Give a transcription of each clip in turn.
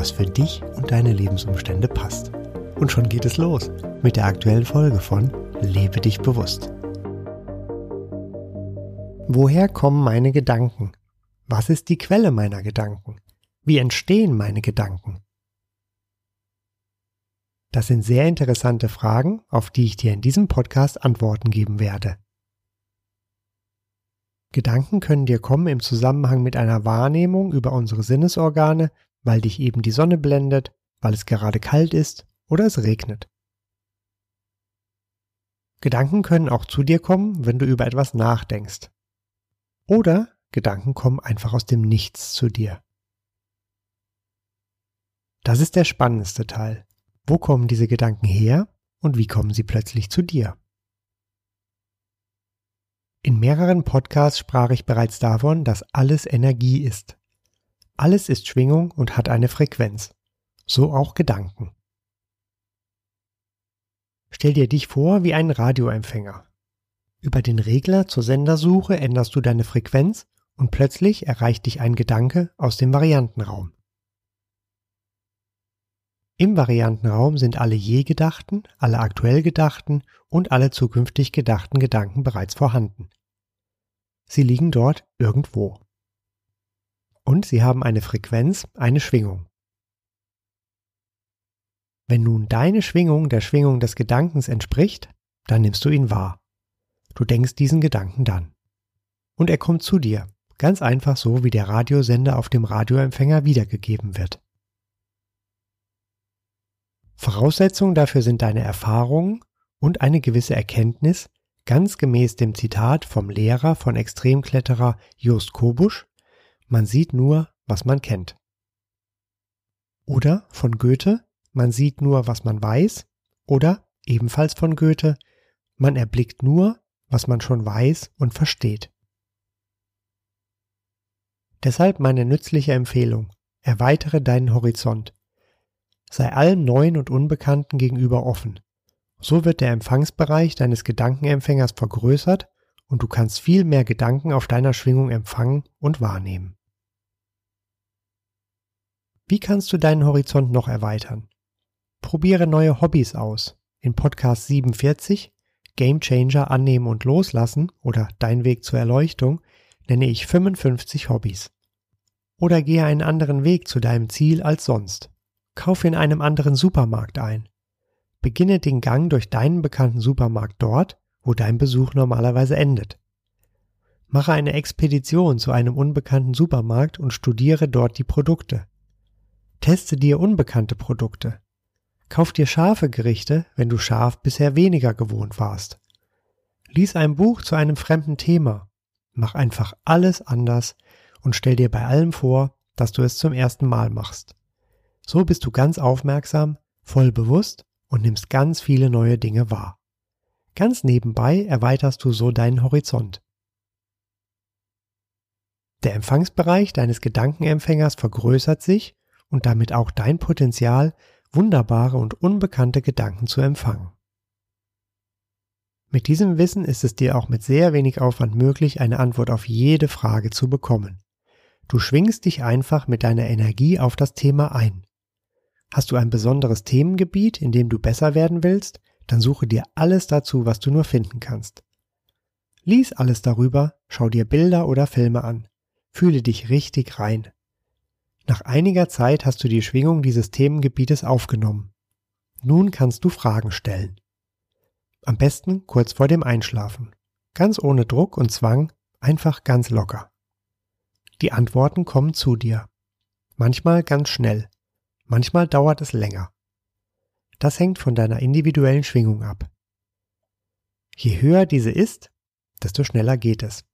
was für dich und deine Lebensumstände passt. Und schon geht es los mit der aktuellen Folge von Lebe dich bewusst. Woher kommen meine Gedanken? Was ist die Quelle meiner Gedanken? Wie entstehen meine Gedanken? Das sind sehr interessante Fragen, auf die ich dir in diesem Podcast Antworten geben werde. Gedanken können dir kommen im Zusammenhang mit einer Wahrnehmung über unsere Sinnesorgane, weil dich eben die Sonne blendet, weil es gerade kalt ist oder es regnet. Gedanken können auch zu dir kommen, wenn du über etwas nachdenkst. Oder Gedanken kommen einfach aus dem Nichts zu dir. Das ist der spannendste Teil. Wo kommen diese Gedanken her und wie kommen sie plötzlich zu dir? In mehreren Podcasts sprach ich bereits davon, dass alles Energie ist. Alles ist Schwingung und hat eine Frequenz. So auch Gedanken. Stell dir dich vor wie einen Radioempfänger. Über den Regler zur Sendersuche änderst du deine Frequenz und plötzlich erreicht dich ein Gedanke aus dem Variantenraum. Im Variantenraum sind alle je gedachten, alle aktuell gedachten und alle zukünftig gedachten Gedanken bereits vorhanden. Sie liegen dort irgendwo. Und sie haben eine Frequenz, eine Schwingung. Wenn nun deine Schwingung der Schwingung des Gedankens entspricht, dann nimmst du ihn wahr. Du denkst diesen Gedanken dann. Und er kommt zu dir, ganz einfach so, wie der Radiosender auf dem Radioempfänger wiedergegeben wird. Voraussetzungen dafür sind deine Erfahrungen und eine gewisse Erkenntnis, ganz gemäß dem Zitat vom Lehrer von Extremkletterer Jost Kobusch, man sieht nur, was man kennt. Oder von Goethe, man sieht nur, was man weiß, oder ebenfalls von Goethe, man erblickt nur, was man schon weiß und versteht. Deshalb meine nützliche Empfehlung, erweitere deinen Horizont. Sei allem Neuen und Unbekannten gegenüber offen. So wird der Empfangsbereich deines Gedankenempfängers vergrößert und du kannst viel mehr Gedanken auf deiner Schwingung empfangen und wahrnehmen. Wie kannst du deinen Horizont noch erweitern? Probiere neue Hobbys aus. In Podcast 47 Game Changer annehmen und loslassen oder Dein Weg zur Erleuchtung nenne ich 55 Hobbys. Oder gehe einen anderen Weg zu deinem Ziel als sonst. Kaufe in einem anderen Supermarkt ein. Beginne den Gang durch deinen bekannten Supermarkt dort, wo dein Besuch normalerweise endet. Mache eine Expedition zu einem unbekannten Supermarkt und studiere dort die Produkte. Teste dir unbekannte Produkte. Kauf dir scharfe Gerichte, wenn du scharf bisher weniger gewohnt warst. Lies ein Buch zu einem fremden Thema. Mach einfach alles anders und stell dir bei allem vor, dass du es zum ersten Mal machst. So bist du ganz aufmerksam, voll bewusst und nimmst ganz viele neue Dinge wahr. Ganz nebenbei erweiterst du so deinen Horizont. Der Empfangsbereich deines Gedankenempfängers vergrößert sich und damit auch dein Potenzial, wunderbare und unbekannte Gedanken zu empfangen. Mit diesem Wissen ist es dir auch mit sehr wenig Aufwand möglich, eine Antwort auf jede Frage zu bekommen. Du schwingst dich einfach mit deiner Energie auf das Thema ein. Hast du ein besonderes Themengebiet, in dem du besser werden willst, dann suche dir alles dazu, was du nur finden kannst. Lies alles darüber, schau dir Bilder oder Filme an. Fühle dich richtig rein. Nach einiger Zeit hast du die Schwingung dieses Themengebietes aufgenommen. Nun kannst du Fragen stellen. Am besten kurz vor dem Einschlafen. Ganz ohne Druck und Zwang, einfach ganz locker. Die Antworten kommen zu dir. Manchmal ganz schnell, manchmal dauert es länger. Das hängt von deiner individuellen Schwingung ab. Je höher diese ist, desto schneller geht es.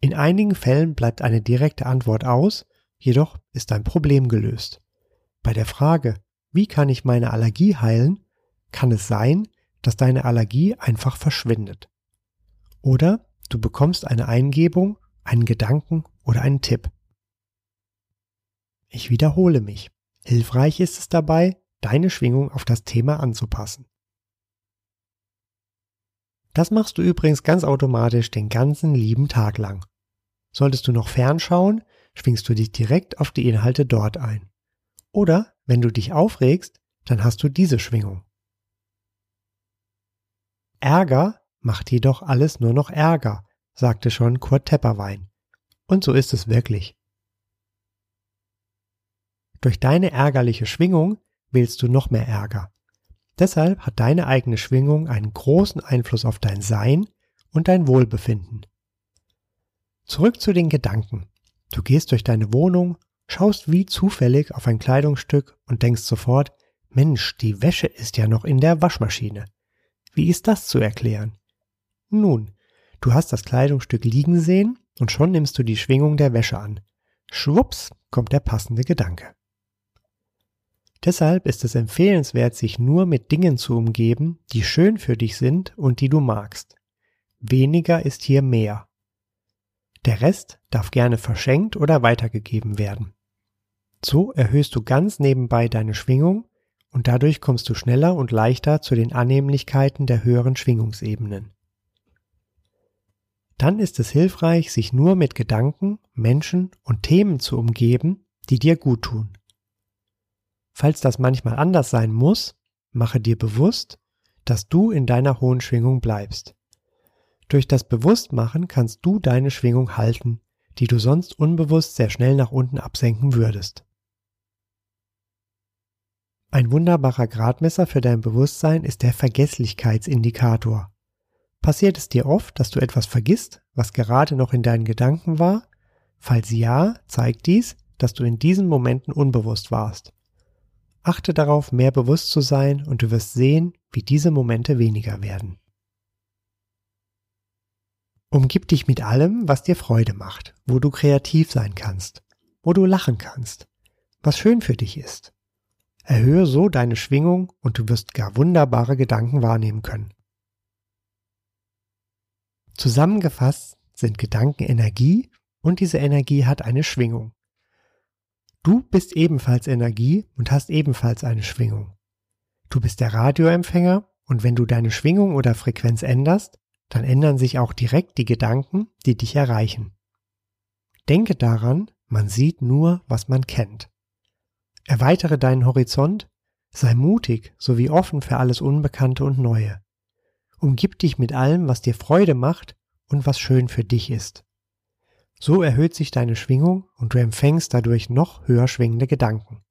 In einigen Fällen bleibt eine direkte Antwort aus, jedoch ist dein Problem gelöst. Bei der Frage, wie kann ich meine Allergie heilen, kann es sein, dass deine Allergie einfach verschwindet. Oder du bekommst eine Eingebung, einen Gedanken oder einen Tipp. Ich wiederhole mich. Hilfreich ist es dabei, deine Schwingung auf das Thema anzupassen. Das machst du übrigens ganz automatisch den ganzen lieben Tag lang. Solltest du noch fernschauen, schwingst du dich direkt auf die Inhalte dort ein. Oder wenn du dich aufregst, dann hast du diese Schwingung. Ärger macht jedoch alles nur noch Ärger, sagte schon Kurt Tepperwein. Und so ist es wirklich. Durch deine ärgerliche Schwingung willst du noch mehr Ärger. Deshalb hat deine eigene Schwingung einen großen Einfluss auf dein Sein und dein Wohlbefinden. Zurück zu den Gedanken. Du gehst durch deine Wohnung, schaust wie zufällig auf ein Kleidungsstück und denkst sofort, Mensch, die Wäsche ist ja noch in der Waschmaschine. Wie ist das zu erklären? Nun, du hast das Kleidungsstück liegen sehen und schon nimmst du die Schwingung der Wäsche an. Schwupps kommt der passende Gedanke. Deshalb ist es empfehlenswert, sich nur mit Dingen zu umgeben, die schön für dich sind und die du magst. Weniger ist hier mehr. Der Rest darf gerne verschenkt oder weitergegeben werden. So erhöhst du ganz nebenbei deine Schwingung und dadurch kommst du schneller und leichter zu den Annehmlichkeiten der höheren Schwingungsebenen. Dann ist es hilfreich, sich nur mit Gedanken, Menschen und Themen zu umgeben, die dir gut tun. Falls das manchmal anders sein muss, mache dir bewusst, dass du in deiner hohen Schwingung bleibst. Durch das Bewusstmachen kannst du deine Schwingung halten, die du sonst unbewusst sehr schnell nach unten absenken würdest. Ein wunderbarer Gradmesser für dein Bewusstsein ist der Vergesslichkeitsindikator. Passiert es dir oft, dass du etwas vergisst, was gerade noch in deinen Gedanken war? Falls ja, zeigt dies, dass du in diesen Momenten unbewusst warst. Achte darauf, mehr bewusst zu sein und du wirst sehen, wie diese Momente weniger werden. Umgib dich mit allem, was dir Freude macht, wo du kreativ sein kannst, wo du lachen kannst, was schön für dich ist. Erhöhe so deine Schwingung und du wirst gar wunderbare Gedanken wahrnehmen können. Zusammengefasst sind Gedanken Energie und diese Energie hat eine Schwingung. Du bist ebenfalls Energie und hast ebenfalls eine Schwingung. Du bist der Radioempfänger und wenn du deine Schwingung oder Frequenz änderst, dann ändern sich auch direkt die Gedanken, die dich erreichen. Denke daran, man sieht nur, was man kennt. Erweitere deinen Horizont, sei mutig sowie offen für alles Unbekannte und Neue. Umgib dich mit allem, was dir Freude macht und was schön für dich ist. So erhöht sich deine Schwingung und du empfängst dadurch noch höher schwingende Gedanken.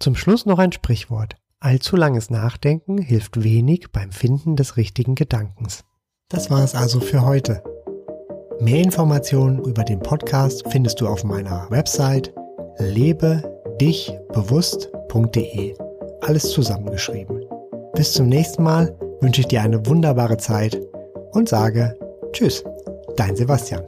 Zum Schluss noch ein Sprichwort. Allzu langes Nachdenken hilft wenig beim Finden des richtigen Gedankens. Das war es also für heute. Mehr Informationen über den Podcast findest du auf meiner Website lebedichbewusst.de. Alles zusammengeschrieben. Bis zum nächsten Mal wünsche ich dir eine wunderbare Zeit und sage Tschüss. Dein Sebastian.